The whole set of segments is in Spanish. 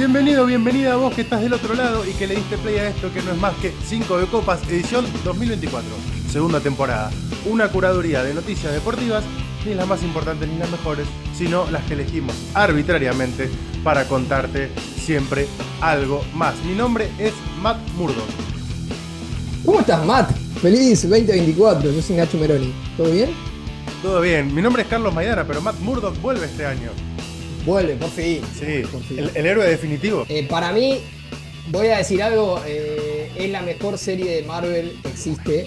Bienvenido, bienvenida a vos que estás del otro lado y que le diste play a esto que no es más que 5 de Copas, edición 2024, segunda temporada. Una curaduría de noticias deportivas, ni las más importantes ni las mejores, sino las que elegimos arbitrariamente para contarte siempre algo más. Mi nombre es Matt Murdo. ¿Cómo estás, Matt? Feliz 2024, yo soy Nacho Meroni. ¿Todo bien? Todo bien, mi nombre es Carlos Maidana, pero Matt Murdock vuelve este año. Vuelve, por fin. Sí, Por fin. el, el héroe definitivo. Eh, para mí, voy a decir algo, eh, es la mejor serie de Marvel que existe,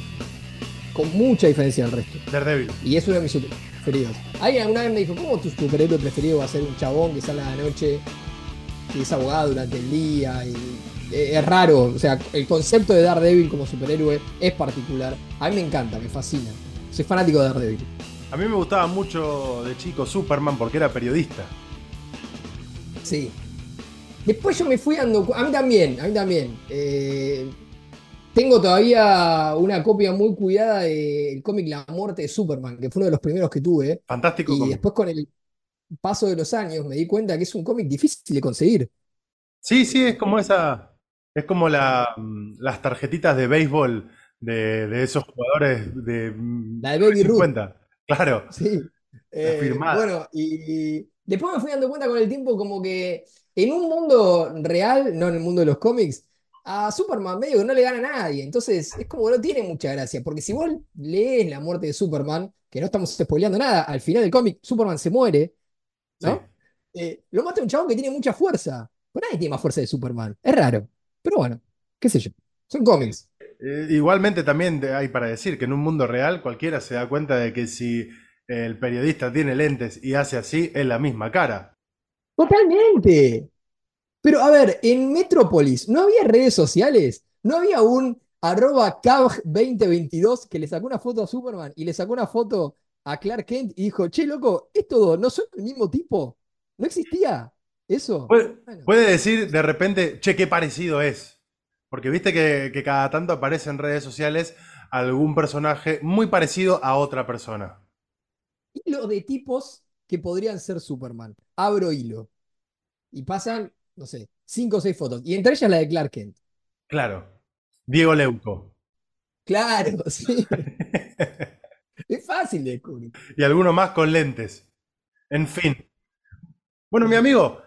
con mucha diferencia del resto. Daredevil. Y es uno de mis preferidos. Alguien alguna vez me dijo, ¿cómo tu superhéroe preferido va a ser un chabón que sale a la noche, que es abogado durante el día? Y, eh, es raro, o sea, el concepto de Daredevil como superhéroe es particular. A mí me encanta, me fascina. Soy fanático de Daredevil. A mí me gustaba mucho de chico Superman porque era periodista. Sí. Después yo me fui dando A mí también, a mí también. Eh, tengo todavía una copia muy cuidada del cómic La muerte de Superman, que fue uno de los primeros que tuve. Fantástico. Y cómic. después con el paso de los años me di cuenta que es un cómic difícil de conseguir. Sí, sí, es como esa. Es como la, las tarjetitas de béisbol de, de esos jugadores de La de Baby Ruth. 50. Claro. Sí. Eh, bueno, y después me fui dando cuenta con el tiempo como que en un mundo real, no en el mundo de los cómics, a Superman medio que no le gana a nadie. Entonces es como que no tiene mucha gracia. Porque si vos lees la muerte de Superman, que no estamos spoileando nada, al final del cómic Superman se muere, ¿no? Eh, lo mata un chabón que tiene mucha fuerza. Pero nadie tiene más fuerza de Superman. Es raro. Pero bueno, qué sé yo. Son cómics. Eh, igualmente también hay para decir que en un mundo real cualquiera se da cuenta de que si el periodista tiene lentes y hace así, es la misma cara. Totalmente. Pero a ver, en Metrópolis, ¿no había redes sociales? ¿No había un arroba cab2022 que le sacó una foto a Superman y le sacó una foto a Clark Kent y dijo, che, loco, ¿estos dos no son el mismo tipo? ¿No existía eso? Puede, Bueno. puede decir de repente, che, qué parecido es. Porque viste que, que cada tanto aparece en redes sociales algún personaje muy parecido a otra persona. Hilo de tipos que podrían ser Superman. Abro hilo. Y pasan, no sé, cinco o seis fotos. Y entre ellas la de Clark Kent. Claro. Diego Leuco. Claro, sí. Es fácil de descubrir. y alguno más con lentes. En fin. Bueno, mi amigo,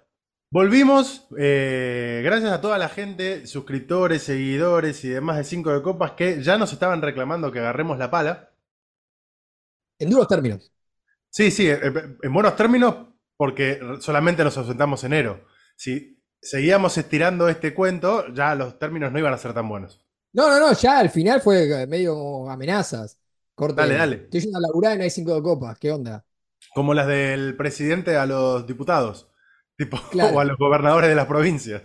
volvimos. eh, gracias a toda la gente, suscriptores, seguidores y demás de 5 de Copas que ya nos estaban reclamando que agarremos la pala. En duros términos. Sí, sí, eh, eh, en buenos términos, porque solamente nos ausentamos enero. Si seguíamos estirando este cuento, ya los términos no iban a ser tan buenos. No, no, no, ya al final fue eh, medio amenazas. Corte. Dale, dale. Estoy yendo a laburar y no hay cinco de copas. ¿Qué onda? Como las del presidente a los diputados, tipo, Claro. o a los gobernadores de las provincias.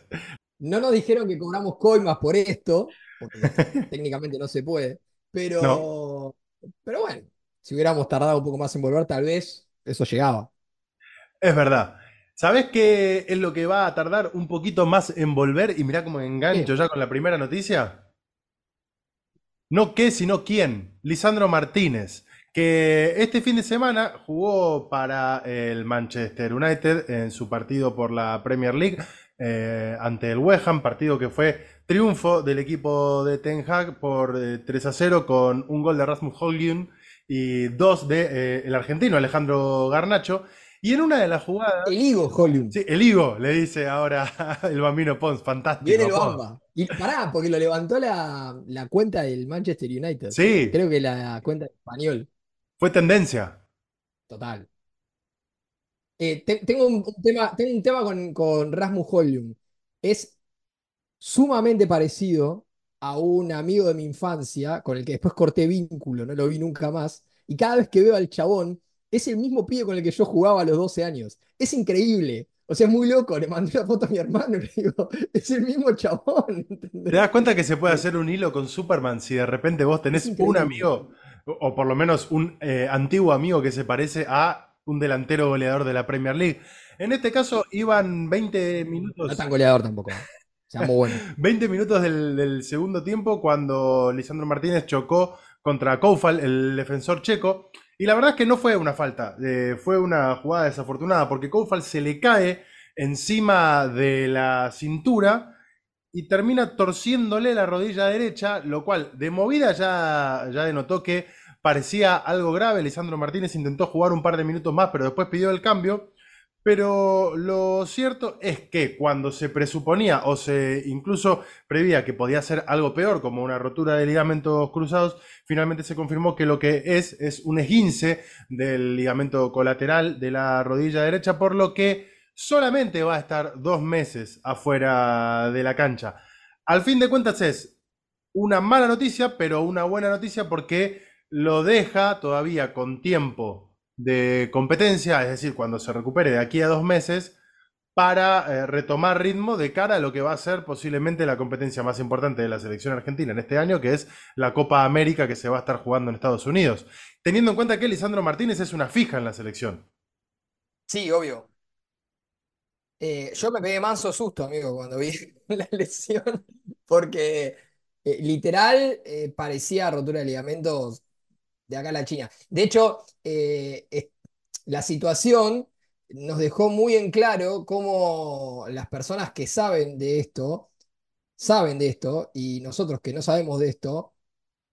No nos dijeron que cobramos coimas por esto, porque técnicamente no se puede. Pero, No. pero bueno, si hubiéramos tardado un poco más en volver, tal vez eso llegaba. Es verdad. ¿Sabés qué es lo que va a tardar un poquito más en volver? Y mirá cómo engancho ya con la primera noticia. No qué, sino quién. Lisandro Martínez, que este fin de semana jugó para el Manchester United en su partido por la Premier League eh, ante el West Ham, partido que fue triunfo del equipo de Ten Hag por eh, 3 a 0 con un gol de Rasmus Højlund y dos de eh, el argentino Alejandro Garnacho. Y en una de las jugadas, El Higo Hollywood. sí, el Higo le dice ahora el bambino Pons, fantástico. Viene el. Bamba. Y pará, porque lo levantó la, la cuenta del Manchester United. Sí, Creo que la cuenta de español. fue tendencia. Total. Eh, te- tengo un, un tema, tengo un tema con, con Rasmus Højlund. Es sumamente parecido a un amigo de mi infancia con el que después corté vínculo, no lo vi nunca más. Y cada vez que veo al chabón, es el mismo pibe con el que yo jugaba a los 12 años. Es increíble. O sea, es muy loco. Le mandé una foto a mi hermano y le digo, es el mismo chabón. ¿Te das cuenta que se puede hacer un hilo con Superman si de repente vos tenés un amigo, o, por lo menos un eh, antiguo amigo que se parece a un delantero goleador de la Premier League? En este caso iban 20 No minutos, tan goleador tampoco. ¿Eh? Seamos buenos. 20 minutos del, del segundo tiempo cuando Lisandro Martínez chocó contra Koufal, el defensor checo. Y la verdad es que no fue una falta, eh, fue una jugada desafortunada porque Koufal se le cae encima de la cintura y termina torciéndole la rodilla derecha, lo cual de movida ya, ya denotó que parecía algo grave. Lisandro Martínez intentó jugar un par de minutos más, pero después pidió el cambio. Pero lo cierto es que cuando se presuponía o se incluso prevía que podía ser algo peor, como una rotura de ligamentos cruzados, finalmente se confirmó que lo que es es un esguince del ligamento colateral de la rodilla derecha, por lo que solamente va a estar dos meses afuera de la cancha. Al fin de cuentas es una mala noticia, pero una buena noticia porque lo deja todavía con tiempo de competencia, es decir, cuando se recupere de aquí a dos meses, para eh, retomar ritmo de cara a lo que va a ser posiblemente la competencia más importante de la selección argentina en este año, que es la Copa América que se va a estar jugando en Estados Unidos. Teniendo en cuenta que Lisandro Martínez es una fija en la selección. Sí, obvio. Eh, yo me pegué manso susto, amigo, cuando vi la lesión, porque eh, literal parecía rotura de ligamentos de acá a la China. De hecho, eh, la situación nos dejó muy en claro cómo las personas que saben de esto, saben de esto, y nosotros que no sabemos de esto,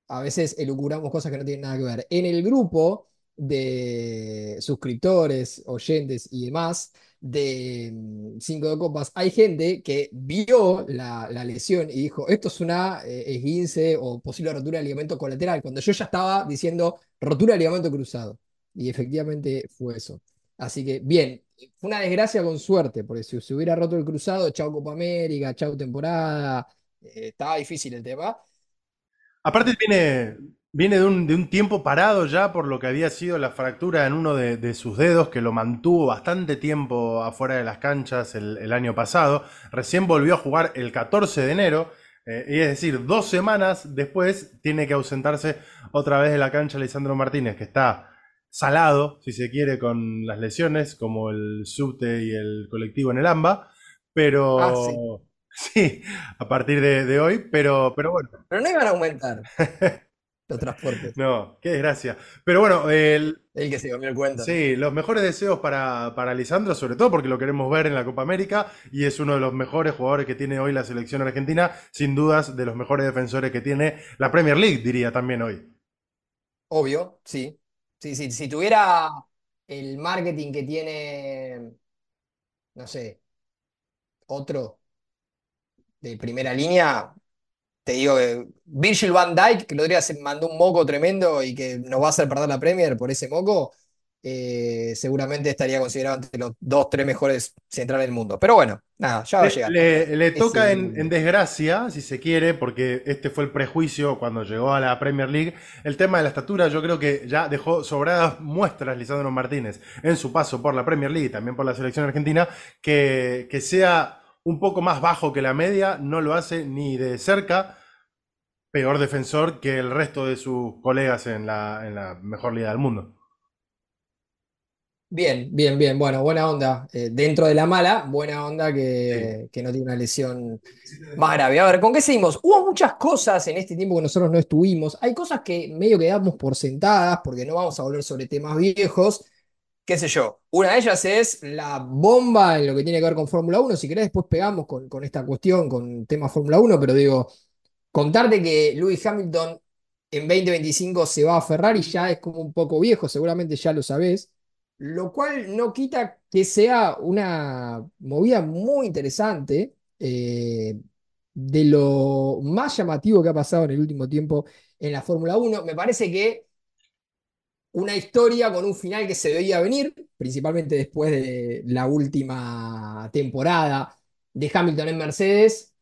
a veces elucuramos cosas que no tienen nada que ver. En el grupo de suscriptores, oyentes y demás, de mm, Cinco de Copas, hay gente que vio la, lesión y dijo, esto es una eh, esguince o posible rotura de ligamento colateral, cuando yo ya estaba diciendo rotura de ligamento cruzado. Y efectivamente fue eso. Así que, bien, fue una desgracia con suerte, porque si se hubiera roto el cruzado, chau Copa América, chau temporada, eh, estaba difícil el tema. Aparte tiene, Viene de un, tiempo parado ya por lo que había sido la fractura en uno de, sus dedos que lo mantuvo bastante tiempo afuera de las canchas el, año pasado. Recién volvió a jugar el 14 de enero, eh, y es decir, dos semanas después tiene que ausentarse otra vez de la cancha Lisandro Martínez, que está salado, si se quiere, con las lesiones, como el subte y el colectivo en el AMBA, pero... Ah, sí. a partir de, de, hoy, pero, pero bueno. Pero no iban a aumentar. los transportes. No, qué desgracia. Pero bueno, el, el que se comió el cuento. Sí, los mejores deseos para, para Lisandro, sobre todo porque lo queremos ver en la Copa América y es uno de los mejores jugadores que tiene hoy la selección argentina, sin dudas de los mejores defensores que tiene la Premier League, diría también hoy. Obvio, sí. Sí, sí. Si tuviera el marketing que tiene, no sé, otro de primera línea, te digo que Virgil van Dijk, que el otro día se mandó un moco tremendo y que nos va a hacer perder la Premier por ese moco, eh, seguramente estaría considerado entre los dos, tres mejores centrales del mundo. Pero bueno, nada, ya va a llegar. Le, toca en, desgracia, si se quiere, porque este fue el prejuicio cuando llegó a la Premier League. El tema de la estatura, yo creo que ya dejó sobradas muestras Lisandro Martínez en su paso por la Premier League y también por la selección argentina, que, que sea un poco más bajo que la media, no lo hace ni de cerca peor defensor que el resto de sus colegas en la, en la mejor liga del mundo. Bien, bien, bien. Bueno, buena onda. Eh, dentro de la mala, buena onda que, que, no tiene una lesión más grave. A ver, ¿con qué seguimos? Hubo muchas cosas en este tiempo que nosotros no estuvimos. Hay cosas que medio que damos por sentadas porque no vamos a volver sobre temas viejos. Qué sé yo. Una de ellas es la bomba en lo que tiene que ver con Fórmula 1. Si querés, después pegamos con, esta cuestión, con tema Fórmula 1, pero digo, contarte que Lewis Hamilton en 2025 se va a Ferrari ya es como un poco viejo, seguramente ya lo sabés, lo cual no quita que sea una movida muy interesante eh, de lo más llamativo que ha pasado en el último tiempo en la Fórmula 1. Me parece que una historia con un final que se veía venir, principalmente después de la última temporada de Hamilton en Mercedes,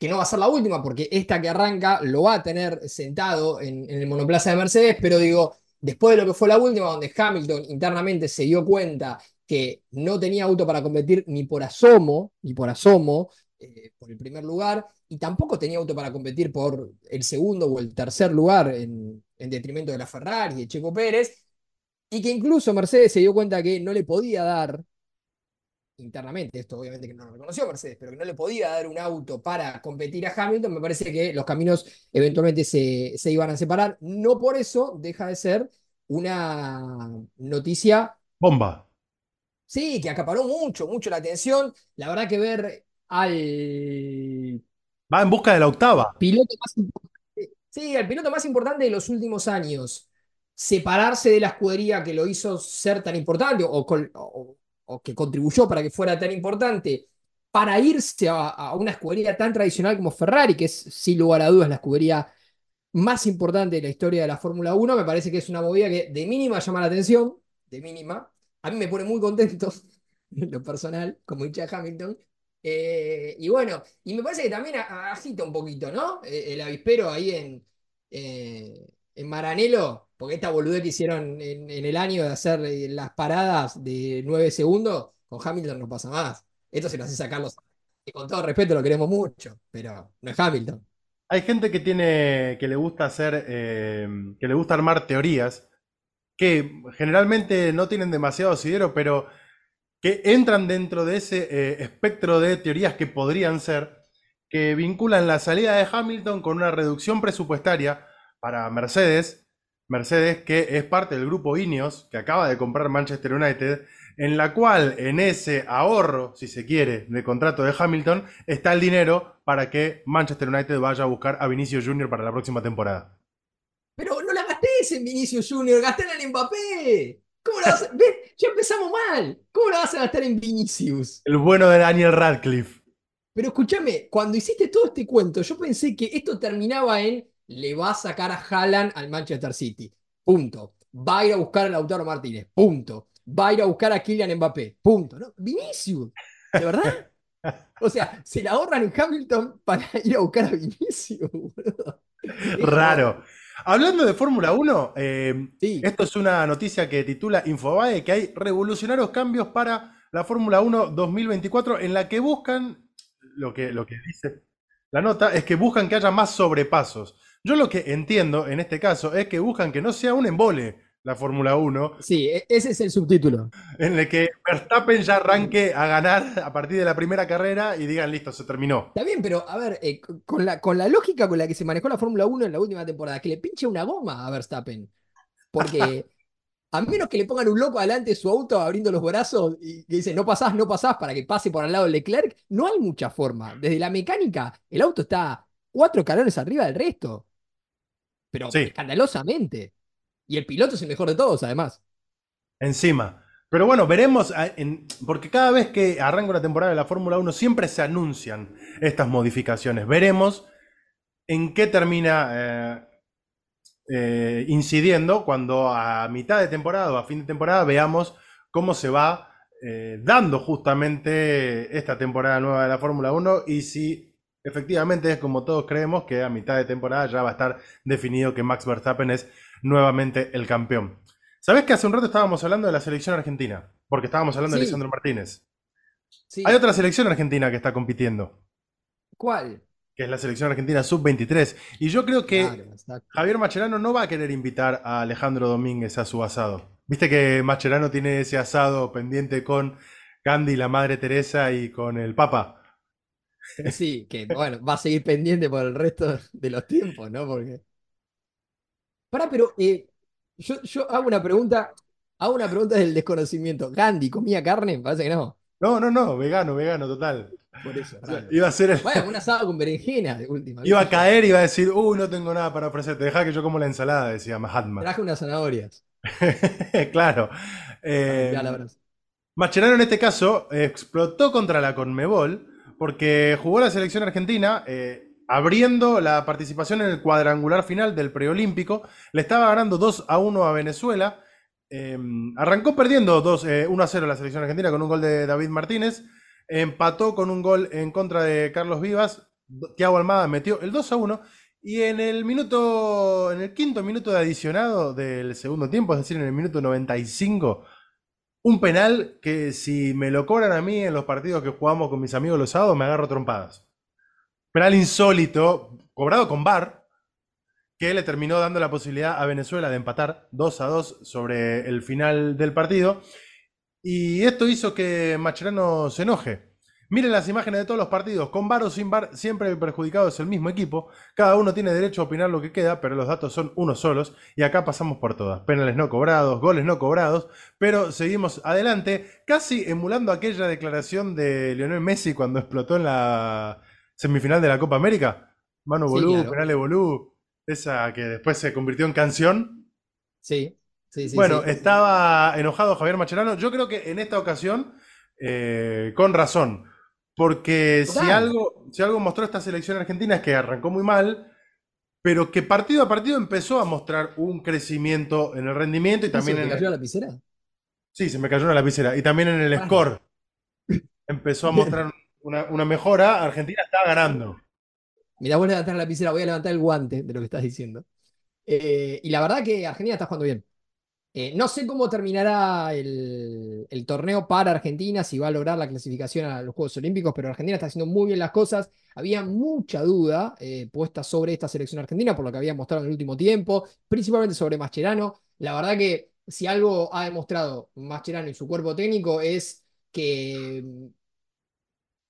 que no va a ser la última, porque esta que arranca lo va a tener sentado en, el monoplaza de Mercedes, pero digo, después de lo que fue la última, donde Hamilton internamente se dio cuenta que no tenía auto para competir ni por asomo, ni por asomo, eh, por el primer lugar, y tampoco tenía auto para competir por el segundo o el tercer lugar en, en detrimento de la Ferrari y de Checo Pérez, y que incluso Mercedes se dio cuenta que no le podía dar internamente, esto obviamente que no lo reconoció Mercedes, pero que no le podía dar un auto para competir a Hamilton, me parece que los caminos eventualmente se, se iban a separar. No por eso deja de ser una noticia. Bomba. Sí, que acaparó mucho, mucho la atención. La verdad que ver al Va en busca de la octava. piloto más importante, sí, al piloto más importante de los últimos años, separarse de la escudería que lo hizo ser tan importante o, que contribuyó para que fuera tan importante, para irse a, una escudería tan tradicional como Ferrari, que es sin lugar a dudas la escudería más importante de la historia de la Fórmula Uno, me parece que es una movida que de mínima llama la atención, de mínima. A mí me pone muy contento, en lo personal, como hincha Hamilton. Eh, y bueno, y me parece que también agita un poquito, ¿no? Eh, el avispero ahí en, eh, en Maranello, porque esta boludez que hicieron en, el año de hacer las paradas de 9 segundos, con Hamilton no pasa más. Esto se lo hace sacar los... Y con todo respeto lo queremos mucho, pero no es Hamilton. Hay gente que tiene, que le gusta hacer, que le gusta armar teorías que generalmente no tienen demasiado asidero, pero que entran dentro de ese eh, espectro de teorías que podrían ser, que vinculan la salida de Hamilton con una reducción presupuestaria para Mercedes, Mercedes que es parte del grupo Ineos, que acaba de comprar Manchester United, en la cual en ese ahorro, si se quiere, de contrato de Hamilton, está el dinero para que Manchester United vaya a buscar a Vinicius Jr. para la próxima temporada. Pero no la gastés en Vinicius Junior, gastala en Mbappé. ¿Cómo la vas a... ¿Ves? Ya empezamos mal. ¿Cómo la vas a gastar en Vinicius? El bueno de Daniel Radcliffe. Pero escúchame, cuando hiciste todo este cuento, yo pensé que esto terminaba en le va a sacar a Haaland al Manchester City. Punto. Va a ir a buscar a Lautaro Martínez. Punto. Va a ir a buscar a Kylian Mbappé. Punto. ¿No? Vinicius. ¿De verdad? O sea, se la ahorran en Hamilton para ir a buscar a Vinicius, boludo. Raro. Hablando de Fórmula 1, eh, Sí. esto es una noticia que titula Infobae, que hay revolucionarios cambios para la Fórmula 1 2024 en la que buscan, lo que, lo que dice la nota, es que buscan que haya más sobrepasos. Yo lo que entiendo en este caso es que buscan que no sea un embole la Fórmula 1, Sí, e- ese es el subtítulo. en el que Verstappen ya arranque a ganar a partir de la primera carrera y digan, listo, se terminó. Está bien, pero a ver, eh, con la, con la lógica con la que se manejó la Fórmula 1 en la última temporada, que le pinche una goma a Verstappen. Porque a menos que le pongan un loco adelante de su auto abriendo los brazos y que dice no pasás, no pasás para que pase por al lado de Leclerc, no hay mucha forma. Desde la mecánica, el auto está cuatro escalones arriba del resto. Pero Sí. escandalosamente. Y el piloto es el mejor de todos, además. Encima. Pero bueno, veremos, a- en- porque cada vez que arranca una temporada de la Fórmula 1 siempre se anuncian estas modificaciones. Veremos en qué termina eh, eh, incidiendo cuando a mitad de temporada o a fin de temporada veamos cómo se va eh, dando justamente esta temporada nueva de la Fórmula 1 y si efectivamente es como todos creemos que a mitad de temporada ya va a estar definido que Max Verstappen es nuevamente el campeón. ¿Sabés que hace un rato estábamos hablando de la selección argentina? Porque estábamos hablando de Sí. Lisandro Martínez. Sí. Hay otra selección argentina que está compitiendo, ¿Cuál? que es la selección argentina sub-23. Y yo creo que Claro. Javier Macherano no va a querer invitar a Alejandro Domínguez a su asado. Viste que Macherano tiene ese asado pendiente con Gandhi, la Madre Teresa y con el Papa. Sí, que bueno, va a seguir pendiente por el resto de los tiempos, ¿no? Porque. Pará, pero eh, yo, yo hago una pregunta, hago una pregunta del desconocimiento. ¿Gandhi comía carne? Parece que no. No, no, no, vegano, vegano, total. Por eso. Iba a ser el- Bueno, un asado con berenjena de última. iba a caer y iba a decir, uh, no tengo nada para ofrecerte, deja que yo como la ensalada, decía Mahatma. Traje unas zanahorias. claro. Eh. Mascherano en este caso explotó contra la Conmebol porque jugó la selección argentina eh, abriendo la participación en el cuadrangular final del preolímpico. Le estaba ganando 2 a 1 a Venezuela. Eh, arrancó perdiendo 2, eh, 1 a 0 la selección argentina con un gol de David Martínez. Empató con un gol en contra de Carlos Vivas. Thiago Almada metió el 2 a 1. Y en el minuto, en el quinto minuto de adicionado del segundo tiempo, es decir, en el minuto 95, un penal que si me lo cobran a mí en los partidos que jugamos con mis amigos los sábados, me agarro trompadas. Penal insólito, cobrado con VAR, que le terminó dando la posibilidad a Venezuela de empatar 2 a 2 sobre el final del partido. Y esto hizo que Macherano se enoje. Miren las imágenes de todos los partidos, con bar o sin bar, siempre perjudicado es el mismo equipo. Cada uno tiene derecho a opinar lo que queda, pero los datos son unos solos y acá pasamos por todas. Penales no cobrados, goles no cobrados, pero seguimos adelante, casi emulando aquella declaración de Lionel Messi cuando explotó en la semifinal de la Copa América. Mano Sí, Bolú, claro. penales Bolú, esa que después se convirtió en canción. Sí, sí, sí. Bueno, sí. estaba enojado Javier Macherano. Yo creo que en esta ocasión, eh, con razón, porque si algo, si algo mostró esta selección argentina es que arrancó muy mal, pero que partido a partido empezó a mostrar un crecimiento en el rendimiento y ¿Sí, también se en cayó el, la lapicera? sí, se me cayó una lapicera, y también en el Ah. score empezó a mostrar una, mejora. Argentina está ganando. Mirá, vos levantar la lapicera, voy a levantar el guante de lo que estás diciendo. Eh, y la verdad que Argentina está jugando bien. Eh, no sé cómo terminará el, torneo para Argentina, si va a lograr la clasificación a los Juegos Olímpicos, pero Argentina está haciendo muy bien las cosas. Había mucha duda eh, puesta sobre esta selección argentina, por lo que había mostrado en el último tiempo, principalmente sobre Mascherano. La verdad que si algo ha demostrado Mascherano y su cuerpo técnico es que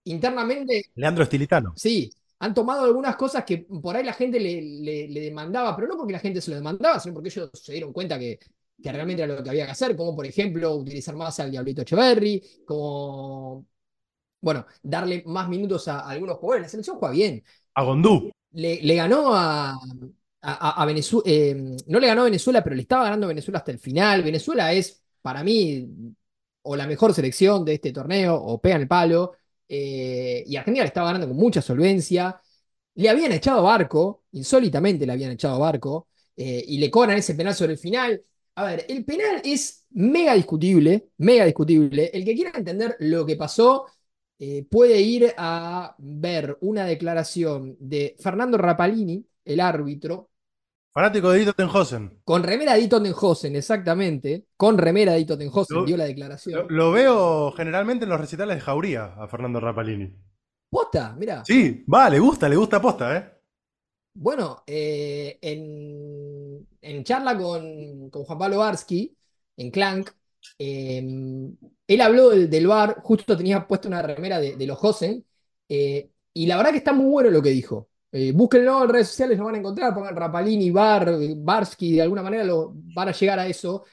internamente Leandro Estilitano. Sí, han tomado algunas cosas que por ahí la gente le, le- le demandaba, pero no porque la gente se lo demandaba, sino porque ellos se dieron cuenta que, que realmente era lo que había que hacer, como por ejemplo utilizar más al Diablito Echeverry, como, bueno, darle más minutos a, algunos jugadores. La selección juega bien. A Gondú. Le, le ganó a, a, Venezuela, no le ganó a Venezuela, pero le estaba ganando a Venezuela hasta el final. Venezuela es, para mí, o la mejor selección de este torneo, o pega en el palo. Eh, y Argentina le estaba ganando con mucha solvencia. Le habían echado Barco, insólitamente le habían echado Barco, eh, y le cobran ese penal sobre el final. A ver, el penal es mega discutible, mega discutible. El que quiera entender lo que pasó eh, puede ir a ver una declaración de Fernando Rapalini, el árbitro, Fanático de Dito Tenhosen. con remera de Tottenhausen, exactamente, con remera de Tottenhausen, Lo- dio la declaración. lo veo generalmente en los recitales de Jauría a Fernando Rapalini. Posta, mira. Sí, va, le gusta, le gusta posta, ¿eh? Bueno, eh, en, en charla con, con Juan Pablo Barsky, en Clank, eh, él habló del, del bar, justo tenía puesto una remera de, de los Hosen, eh, y la verdad que está muy bueno lo que dijo. Eh, búsquenlo en redes sociales, lo van a encontrar, pongan Rapalini, Bar, Barsky, de alguna manera lo, van a llegar a eso.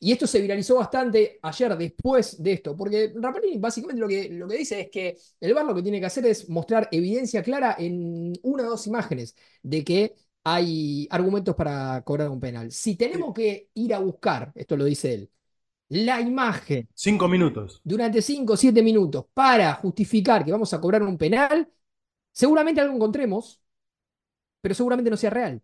Y esto se viralizó bastante ayer después de esto, porque Rapalini básicamente lo que, lo que dice es que el VAR lo que tiene que hacer es mostrar evidencia clara en una o dos imágenes de que hay argumentos para cobrar un penal. Si tenemos que ir a buscar, esto lo dice él, la imagen Cinco minutos. durante 5 o 7 minutos para justificar que vamos a cobrar un penal, seguramente algo encontremos, pero seguramente no sea real.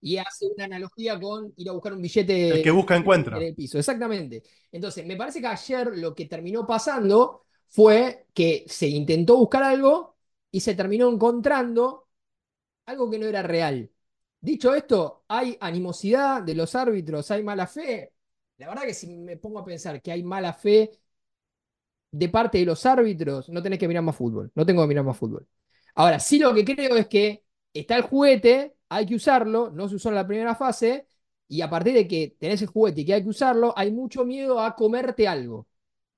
Y hace una analogía con ir a buscar un billete El que busca encuentra. en el piso, exactamente. Entonces, me parece que ayer lo que terminó pasando fue que se intentó buscar algo y se terminó encontrando algo que no era real. Dicho esto, hay animosidad de los árbitros, hay mala fe. La verdad que si me pongo a pensar que hay mala fe de parte de los árbitros, no tenés que mirar más fútbol. No tengo que mirar más fútbol. Ahora, sí lo que creo es que está el juguete, hay que usarlo, no se usó en la primera fase, y a partir de que tenés el juguete y que hay que usarlo, hay mucho miedo a comerte algo.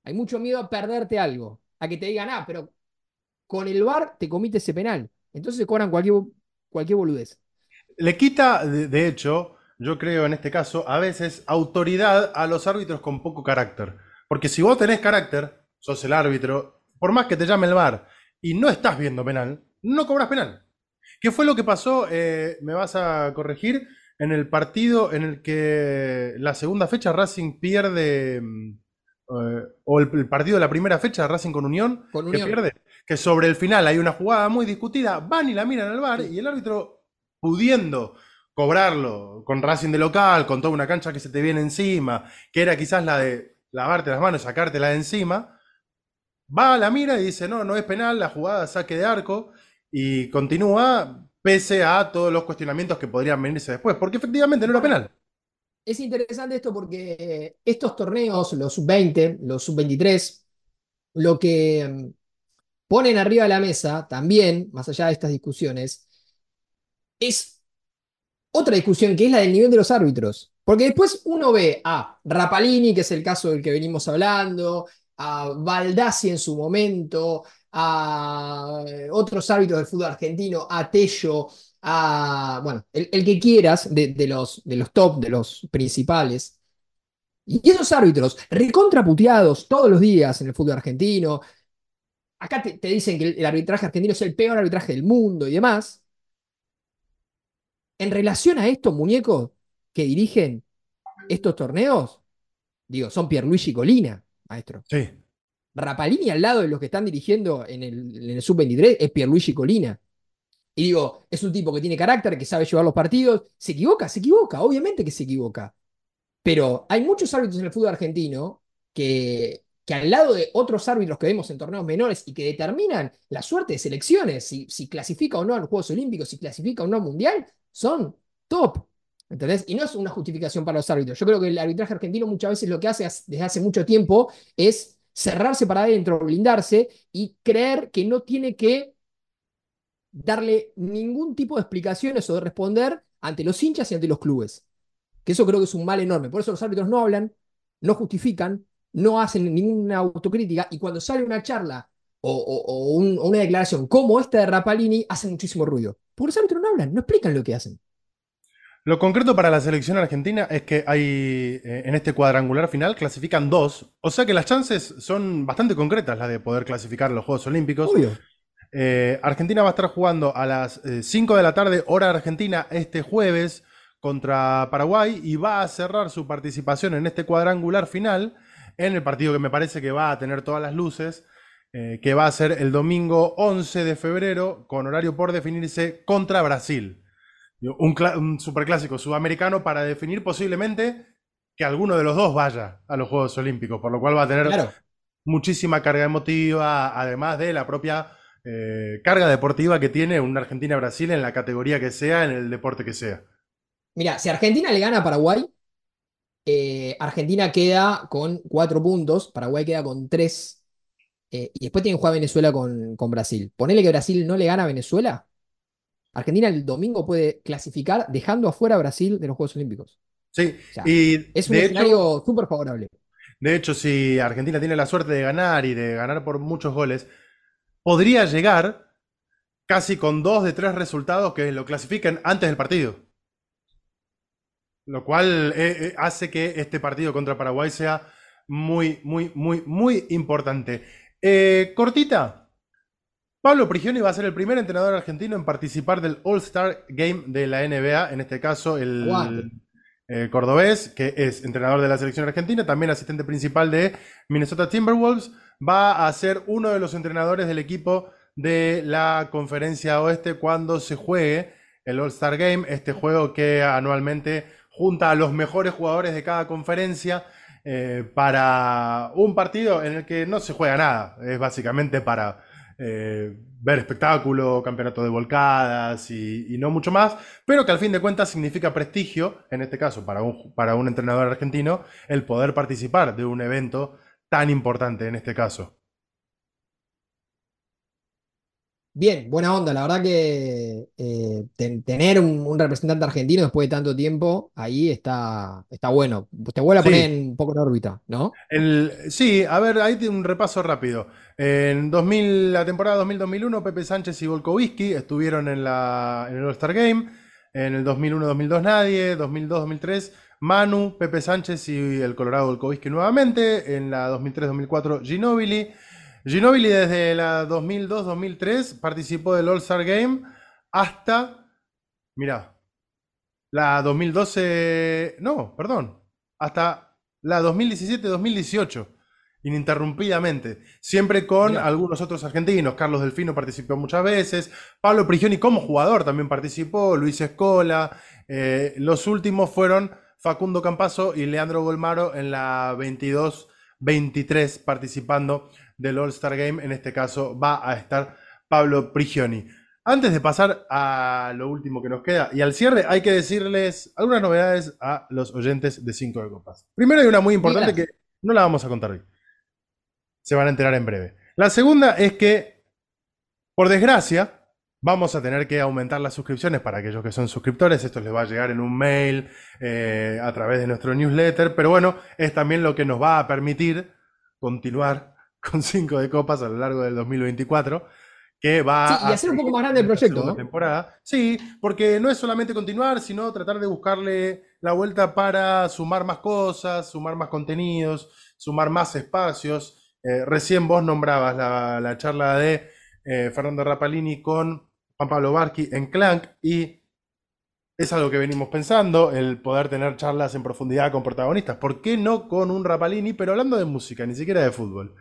Hay mucho miedo a perderte algo. A que te digan, ah, pero con el VAR te comiste ese penal. Entonces cobran cualquier, cualquier boludez. Le quita, de, hecho, yo creo en este caso, a veces autoridad a los árbitros con poco carácter. Porque si vos tenés carácter, sos el árbitro, por más que te llame el VAR y no estás viendo penal, no cobras penal. ¿Qué fue lo que pasó? Eh, me vas a corregir en el partido en el que la segunda fecha Racing pierde, mm, eh, o el, el partido de la primera fecha Racing con Unión, Con que pierde, que sobre el final hay una jugada muy discutida, van y la miran al bar y el árbitro pudiendo cobrarlo con Racing de local, con toda una cancha que se te viene encima, que era quizás la de lavarte las manos, sacártela de encima, va a la mira y dice, no, no es penal, la jugada saque de arco, y continúa pese a todos los cuestionamientos que podrían venirse después, porque efectivamente no era penal. Es interesante esto porque estos torneos, los sub-20, los sub-23, lo que mm, ponen arriba de la mesa también, más allá de estas discusiones, es otra discusión que es la del nivel de los árbitros. Porque después uno ve a Rapalini, que es el caso del que venimos hablando, a Baldassi en su momento, a otros árbitros del fútbol argentino, a Tello, a, bueno, el, que quieras de, los, de los top, de los principales. Y esos árbitros, recontraputeados todos los días en el fútbol argentino, acá te, dicen que el, arbitraje argentino es el peor arbitraje del mundo y demás. En relación a estos muñecos que dirigen estos torneos, digo, son Pierluigi Colina, maestro. Sí. Rapalini al lado de los que están dirigiendo en el, el Sub-23 es Pierluigi Colina. Y digo, es un tipo que tiene carácter, que sabe llevar los partidos. Se equivoca, se equivoca, obviamente que se equivoca. Pero hay muchos árbitros en el fútbol argentino que, que al lado de otros árbitros que vemos en torneos menores y que determinan la suerte de selecciones, si, si clasifica o no a los Juegos Olímpicos, si clasifica o no al Mundial, son top. ¿Entendés? Y no es una justificación para los árbitros. Yo creo que el arbitraje argentino muchas veces lo que hace desde hace mucho tiempo es cerrarse para adentro, blindarse y creer que no tiene que darle ningún tipo de explicaciones o de responder ante los hinchas y ante los clubes. Que eso creo que es un mal enorme. Por eso los árbitros no hablan, no justifican, no hacen ninguna autocrítica y cuando sale una charla o, una declaración como esta de Rapalini, hacen muchísimo ruido. Porque los árbitros no hablan, no explican lo que hacen. Lo concreto para la selección argentina es que hay, eh, en este cuadrangular final, clasifican dos. O sea que las chances son bastante concretas las de poder clasificar los Juegos Olímpicos. Eh, argentina va a estar jugando a las 5 eh, de la tarde, hora argentina, este jueves contra Paraguay y va a cerrar su participación en este cuadrangular final en el partido que me parece que va a tener todas las luces, que va a ser el domingo 11 de febrero con horario por definirse contra Brasil. Un, superclásico sudamericano para definir posiblemente que alguno de los dos vaya a los Juegos Olímpicos, por lo cual va a tener muchísima carga emotiva, además de la propia eh, carga deportiva que tiene un Argentina-Brasil en la categoría que sea, en el deporte que sea. Mira, si Argentina le gana a Paraguay, eh, Argentina queda con cuatro puntos, Paraguay queda con tres, eh, y después tiene que jugar Venezuela con, con Brasil. Ponele que Brasil no le gana a Venezuela, Argentina el domingo puede clasificar dejando afuera a Brasil de los Juegos Olímpicos. Sí, y es un escenario súper favorable. De hecho, si Argentina tiene la suerte de ganar y de ganar por muchos goles, podría llegar casi con dos de tres resultados que lo clasifiquen antes del partido. Lo cual eh, eh, hace que este partido contra Paraguay sea muy, muy, muy, muy importante. Eh, cortita, Pablo Prigioni va a ser el primer entrenador argentino en participar del All-Star Game de la NBA, en este caso el, cordobés, que es entrenador de la selección argentina, también asistente principal de Minnesota Timberwolves, va a ser uno de los entrenadores del equipo de la conferencia oeste cuando se juegue el All-Star Game, este juego que anualmente junta a los mejores jugadores de cada conferencia eh, para un partido en el que no se juega nada, es básicamente para eh, ver espectáculo, campeonato de volcadas y, no mucho más, pero que al fin de cuentas significa prestigio, en este caso para un, para un entrenador argentino, el poder participar de un evento tan importante en este caso. Bien, buena onda. La verdad que eh, tener un, representante argentino después de tanto tiempo ahí está, está bueno. Te vuelve a poner un poco en órbita, ¿no? sí, a ver, ahí un repaso rápido. En 2000, la temporada 2000-2001, Pepe Sánchez y Volkovitsky estuvieron en, la, en el All-Star Game. En el 2001-2002 nadie. 2002-2003 Manu, Pepe Sánchez y el Colorado Volkovitsky nuevamente. En la 2003-2004 Ginobili. Ginobili desde la 2002-2003 participó del All-Star Game hasta, mira, la 2012, no, perdón, hasta la 2017-2018, ininterrumpidamente, siempre con algunos otros argentinos. Carlos Delfino participó muchas veces, Pablo Prigioni como jugador también participó, Luis Escola, eh, los últimos fueron Facundo Campazo y Leandro Golmaro en la 22-23 participando del All-Star Game. En este caso va a estar Pablo Prigioni. Antes de pasar a lo último que nos queda y al cierre, hay que decirles algunas novedades a los oyentes de 5 de Copas. Primero hay una muy importante que no la vamos a contar hoy. Se van a enterar en breve. La segunda es que, por desgracia, Vamos a tener que aumentar las suscripciones para aquellos que son suscriptores. Esto les va a llegar en un mail, eh, a través de nuestro newsletter. Pero bueno, es también lo que nos va a permitir continuar con cinco de copas a lo largo del 2024 que va sí, y hacer un poco más grande el proyecto. ¿no? temporada. Sí, porque no es solamente continuar, sino tratar de buscarle la vuelta para sumar más cosas, sumar más contenidos, sumar más espacios. Eh, recién vos nombrabas la, charla de eh, Fernando Rapalini con Juan Pablo Barqui en Clank y es algo que venimos pensando, el poder tener charlas en profundidad con protagonistas. ¿Por qué no con un Rapalini, pero hablando de música, ni siquiera de fútbol?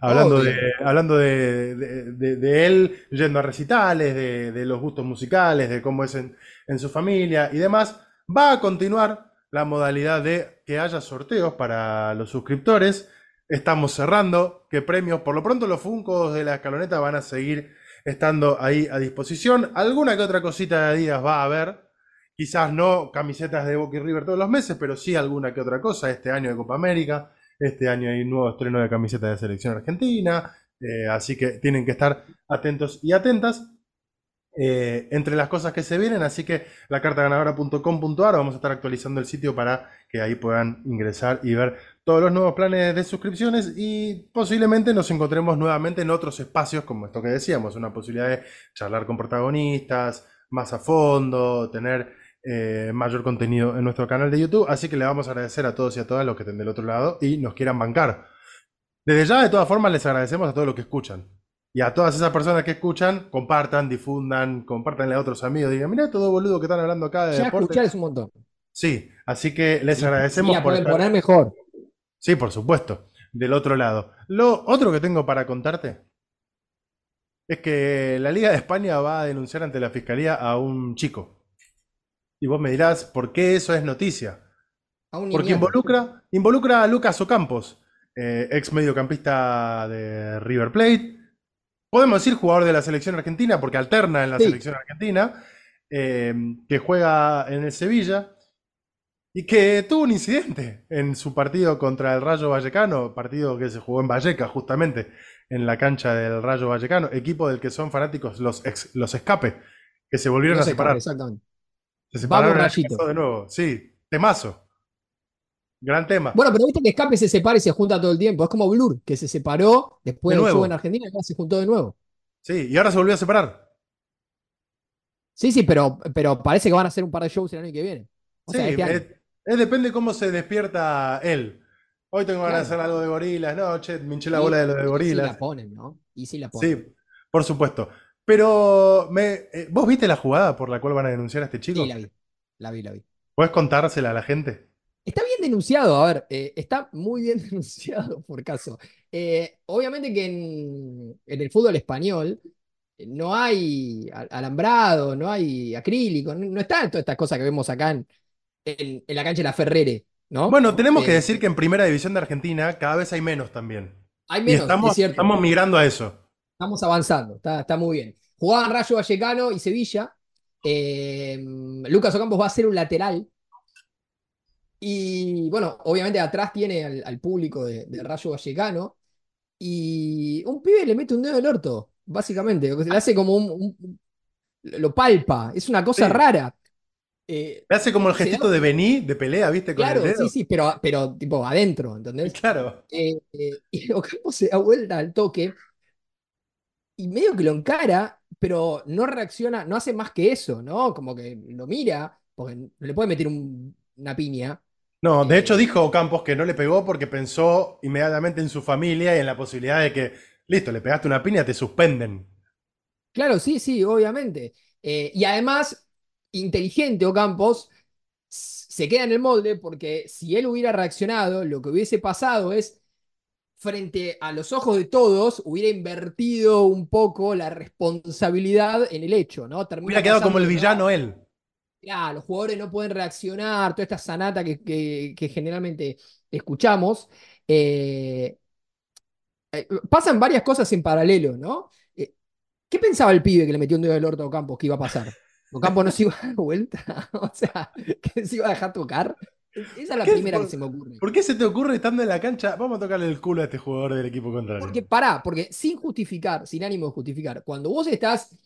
Hablando, de, hablando de, él yendo a recitales, de, los gustos musicales, de cómo es en, en su familia y demás. Va a continuar la modalidad de que haya sorteos para los suscriptores. Estamos cerrando. ¿Qué premios? Por lo pronto los Funcos de la escaloneta van a seguir estando ahí a disposición. Alguna que otra cosita de Adidas va a haber. Quizás no camisetas de Boca y River todos los meses, pero sí alguna que otra cosa. Este año de Copa América, este año hay un nuevo estreno de camiseta de selección argentina, eh, así que tienen que estar atentos y atentas. Eh, entre las cosas que se vienen, así que la cartaganadora.com.ar vamos a estar actualizando el sitio para que ahí puedan ingresar y ver todos los nuevos planes de suscripciones y posiblemente nos encontremos nuevamente en otros espacios como esto que decíamos, una posibilidad de charlar con protagonistas más a fondo, tener eh, mayor contenido en nuestro canal de YouTube. Así que le vamos a agradecer a todos y a todas los que estén del otro lado y nos quieran bancar. Desde ya, de todas formas, les agradecemos a todos los que escuchan. Y a todas esas personas que escuchan, compartan, difundan, compartanle a otros amigos. Digan, mira todo boludo que están hablando acá de ya escuchar es un montón. Sí, así que les agradecemos. por pueden poner mejor. Sí, por supuesto. Del otro lado. Lo otro que tengo para contarte es que la Liga de España va a denunciar ante la Fiscalía a un chico. Y vos me dirás, ¿por qué eso es noticia? Porque involucra, involucra a Lucas Ocampos, eh, ex mediocampista de River Plate. Podemos decir jugador de la selección argentina, porque alterna en la selección argentina, eh, que juega en el Sevilla y que tuvo un incidente en su partido contra el Rayo Vallecano, partido que se jugó en Valleca, justamente en la cancha del Rayo Vallecano, equipo del que son fanáticos los, los escape, que se volvieron a separar. Exactamente. Se separaron de nuevo. Sí, temazo. Gran tema. Bueno, pero viste que Escape se separa y se junta todo el tiempo. Es como Blur, que se separó después de del show en Argentina y ahora se juntó de nuevo. Sí, y ahora se volvió a separar. Sí, sí, pero, pero parece que van a hacer un par de shows el año que viene. sí, este Es, depende cómo se despierta él. Hoy tengo ganas de hacer algo de gorilas. No, che, me hinché la bola de lo de gorilas. Y sí la ponen, ¿no? Y sí la ponen. Sí, por supuesto. Pero, me, eh, ¿vos viste la jugada por la cual van a denunciar a este chico? Sí, la vi. La vi, la vi. ¿Puedes contársela a la gente? Está bien denunciado, a ver, eh, está muy bien denunciado por caso. Eh, obviamente que en, el fútbol español no hay alambrado, no hay acrílico, no, está todas estas cosas que vemos acá en, la cancha de la Ferrere, ¿no? Bueno, tenemos que decir que en Primera División de Argentina cada vez hay menos también. Hay menos, estamos, estamos migrando a eso. Estamos avanzando, está, muy bien. Jugaban Rayo Vallecano y Sevilla. Eh, Lucas Ocampos va a ser un lateral. Y bueno, obviamente atrás tiene al, público de, Rayo Vallecano. Y un pibe le mete un dedo en el orto, básicamente. Le hace como un. lo palpa. Es una cosa rara. Eh, le hace como el gestito de vení, de pelea, ¿viste? Con claro, sí, sí, pero, pero tipo adentro, ¿entendés? Claro. Eh, y Ocampos se da vuelta al toque y medio que lo encara, pero no reacciona, no hace más que eso, ¿no? Como que lo mira, porque no le puede meter una piña. No, de hecho eh, dijo Campos que no le pegó porque pensó inmediatamente en su familia y en la posibilidad de que, listo, le pegaste una piña, te suspenden. Claro, sí, sí, obviamente. Eh, y además, inteligente Ocampos se queda en el molde porque si él hubiera reaccionado, lo que hubiese pasado es frente a los ojos de todos, hubiera invertido un poco la responsabilidad en el hecho, ¿no? hubiera quedado como el villano él. Ya, los jugadores no pueden reaccionar, toda esta sanata que, generalmente escuchamos. Eh, eh, pasan varias cosas en paralelo, ¿no? Eh, ¿Qué pensaba el pibe que le metió un dedo del orto a Campos que iba a pasar? ¿Ocampo no se iba a dar vuelta? o sea, que se iba a dejar tocar. Esa es la primera que se me ocurre. ¿Por qué se te ocurre estando en la cancha? Vamos a tocarle el culo a este jugador del equipo contrario. Porque pará, porque sin justificar, sin ánimo de justificar, cuando vos estás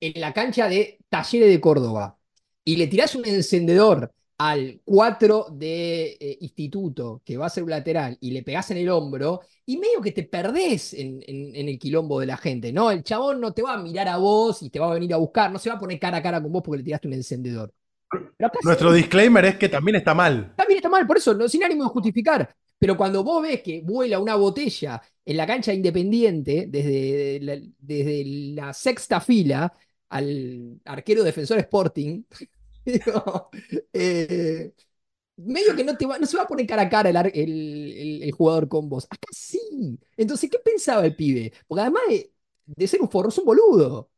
en la cancha de Talleres de Córdoba y le tirás un encendedor al 4 de eh, instituto que va a ser un lateral y le pegás en el hombro, y medio que te perdés en, en- en el quilombo de la gente, ¿no? El chabón no te va a mirar a vos y te va a venir a buscar, no se va a poner cara a cara con vos porque le tiraste un encendedor. Pero acá Nuestro sí, disclaimer es que también está mal. también está mal, por eso, no, sin ánimo de justificar. Pero cuando vos ves que vuela una botella en la cancha Independiente, desde la, desde la sexta fila al arquero defensor Sporting, digo, eh, medio que no, te va- no se va a poner cara a cara el, ar- el- el- el jugador con vos. Acá sí. Entonces, ¿qué pensaba el pibe? Porque además de, de ser un forro, es un boludo.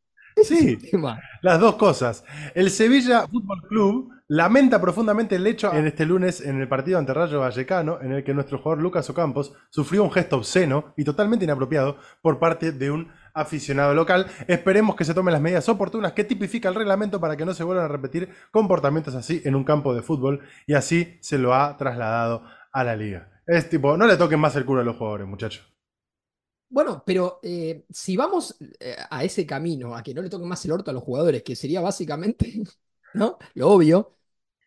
Sí. Las dos cosas. El Sevilla Fútbol Club lamenta profundamente el hecho en este lunes en el partido ante Rayo Vallecano, en el que nuestro jugador Lucas Ocampos sufrió un gesto obsceno y totalmente inapropiado por parte de un aficionado local. Esperemos que se tomen las medidas oportunas que tipifica el reglamento para que no se vuelvan a repetir comportamientos así en un campo de fútbol y así se lo ha trasladado a la liga. Es tipo, no le toquen más el culo a los jugadores, muchachos. Bueno, pero eh, si vamos eh, a ese camino, a que no le toquen más el orto a los jugadores, que sería básicamente, ¿no? Lo obvio.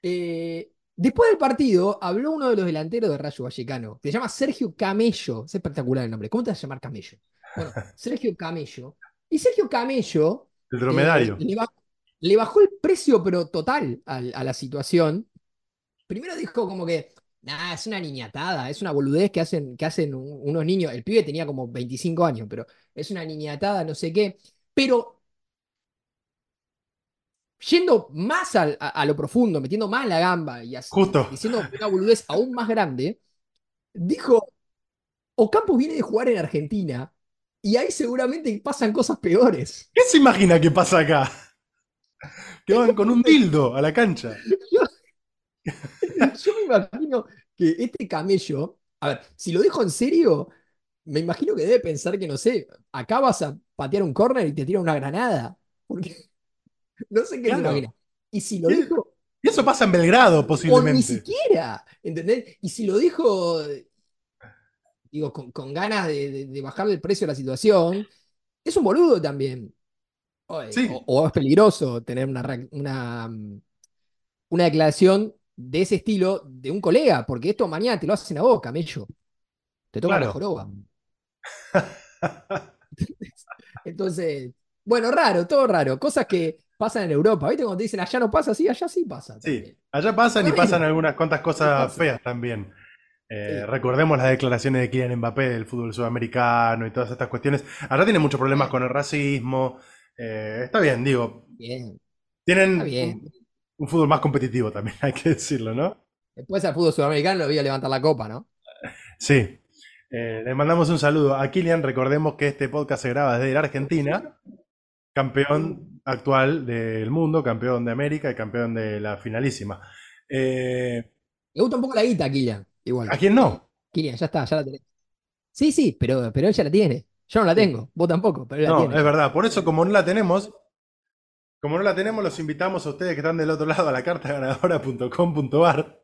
eh, después del partido habló uno de los delanteros de Rayo Vallecano, que se llama Sergio Camello. Es espectacular el nombre. ¿Cómo te vas a llamar Camello? Bueno, Sergio Camello. Y Sergio Camello El eh, dromedario. le, baj- le bajó el precio, pero total, al- a, la situación. Primero dijo como que, nah, es una niñatada, es una boludez que hacen, que hacen un- unos niños. El pibe tenía como 25 años, pero es una niñatada, no sé qué. Pero yendo más al- a, a lo profundo, metiendo más la gamba y así, Justo. diciendo una boludez aún más grande, dijo, Ocampo viene de jugar en Argentina y ahí seguramente pasan cosas peores. ¿Qué se imagina que pasa acá? Que van con un dildo a la cancha. Yo me imagino que este camello, a ver, si lo dijo en serio, me imagino que debe pensar que, no sé, acá vas a patear un córner y te tira una granada. Porque no sé qué se Claro. imagina. Y si lo dijo, Y eso pasa en Belgrado, o ni posiblemente. siquiera, ¿entendés? Y si lo dijo, digo, con, con ganas de, de- de bajarle el precio a la situación, es un boludo también. O, Sí. o- o es peligroso tener una, una, una declaración de ese estilo de un colega, porque esto mañana te lo hacen a vos, camello. Te toca Claro. la joroba. Entonces, bueno, raro, todo raro. Cosas que pasan en Europa. ¿Viste cuando te dicen allá no pasa? Sí, allá sí pasa. Sí, allá pasan y pasan algunas cuantas cosas pasa. feas también. Eh, Sí. Recordemos las declaraciones de Kylian Mbappé del fútbol sudamericano y todas estas cuestiones. Allá tienen muchos problemas con el racismo. Eh, está bien, digo, Bien, tienen está bien. Un, fútbol más competitivo también, hay que decirlo, ¿no? Después al fútbol sudamericano lo voy a levantar la copa, ¿no? Sí. Eh, le mandamos un saludo a Kylian. Recordemos que este podcast se graba desde la Argentina, campeón actual del mundo, campeón de América y campeón de la finalísima. Eh, Me gusta un poco la guita, Kylian. Igual. ¿A quién no? Kylian, ya está, ya la tenés. Sí, sí, pero, pero él ya la tiene. Yo no la tengo, vos tampoco, pero él la No, tiene. es verdad. Por eso, como no la tenemos, como no la tenemos, los invitamos a ustedes que están del otro lado a la cartaganadora.com.ar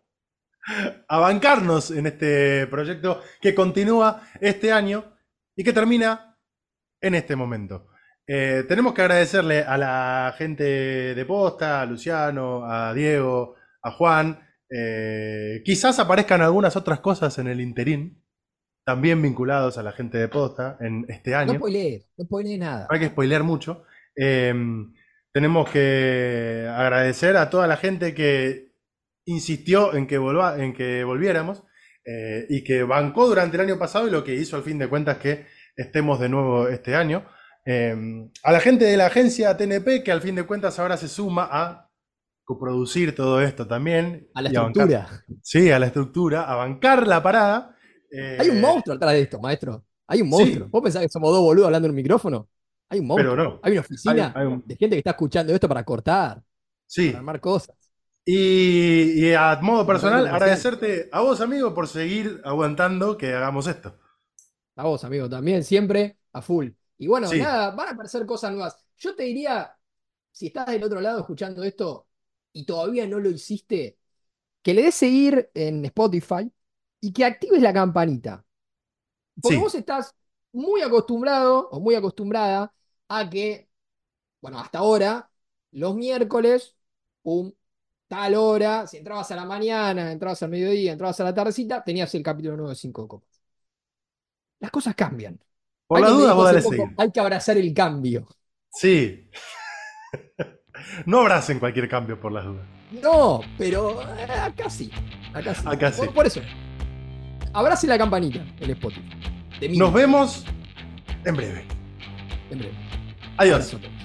a bancarnos en este proyecto que continúa este año y que termina en este momento. Eh, tenemos que agradecerle a la gente de Posta, a Luciano, a Diego, a Juan. Eh, quizás aparezcan algunas otras cosas en el interín, también vinculados a la gente de Posta en este No año. spoilees, no spoilees nada. No hay que spoilear mucho. Eh, tenemos que agradecer a toda la gente que insistió en que, volva- en que volviéramos eh, y que bancó durante el año pasado y lo que hizo al fin de cuentas que estemos de nuevo este año. Eh, a la gente de la agencia TNP que al fin de cuentas ahora se suma a coproducir todo esto también. A la bancar- estructura. sí, a la estructura, a bancar la parada. Eh, Hay un monstruo atrás de esto, maestro. Hay un Sí. monstruo. ¿Vos pensás que somos dos boludos hablando en un micrófono? Hay un monstruo. Pero no. Hay una oficina Hay- hay un- de gente que está escuchando esto para cortar, Sí, para armar cosas. Y, y a modo personal, agradecerte a vos, amigo, por seguir aguantando que hagamos esto. A vos, amigo, también, siempre a full. Y bueno, Sí. nada, van a aparecer cosas nuevas. Yo te diría, si estás del otro lado escuchando esto y todavía no lo hiciste, que le des seguir en Spotify y que actives la campanita. Porque Sí. vos estás muy acostumbrado o muy acostumbrada a que, bueno, hasta ahora, los miércoles, pum, tal hora, si entrabas a la mañana, entrabas al mediodía, entrabas a la tardecita, tenías el capítulo nuevo de Cinco Copas. Las cosas cambian. Por la Alguien me duda, vos dale poco. Hay que abrazar el cambio. Sí. No abracen cualquier cambio por las dudas. No, pero eh, acá sí. Acá sí. Acá sí. Por, por eso. Abrace la campanita, el Spotify. Nos vemos en breve. en breve. Adiós. Abrazo a todos.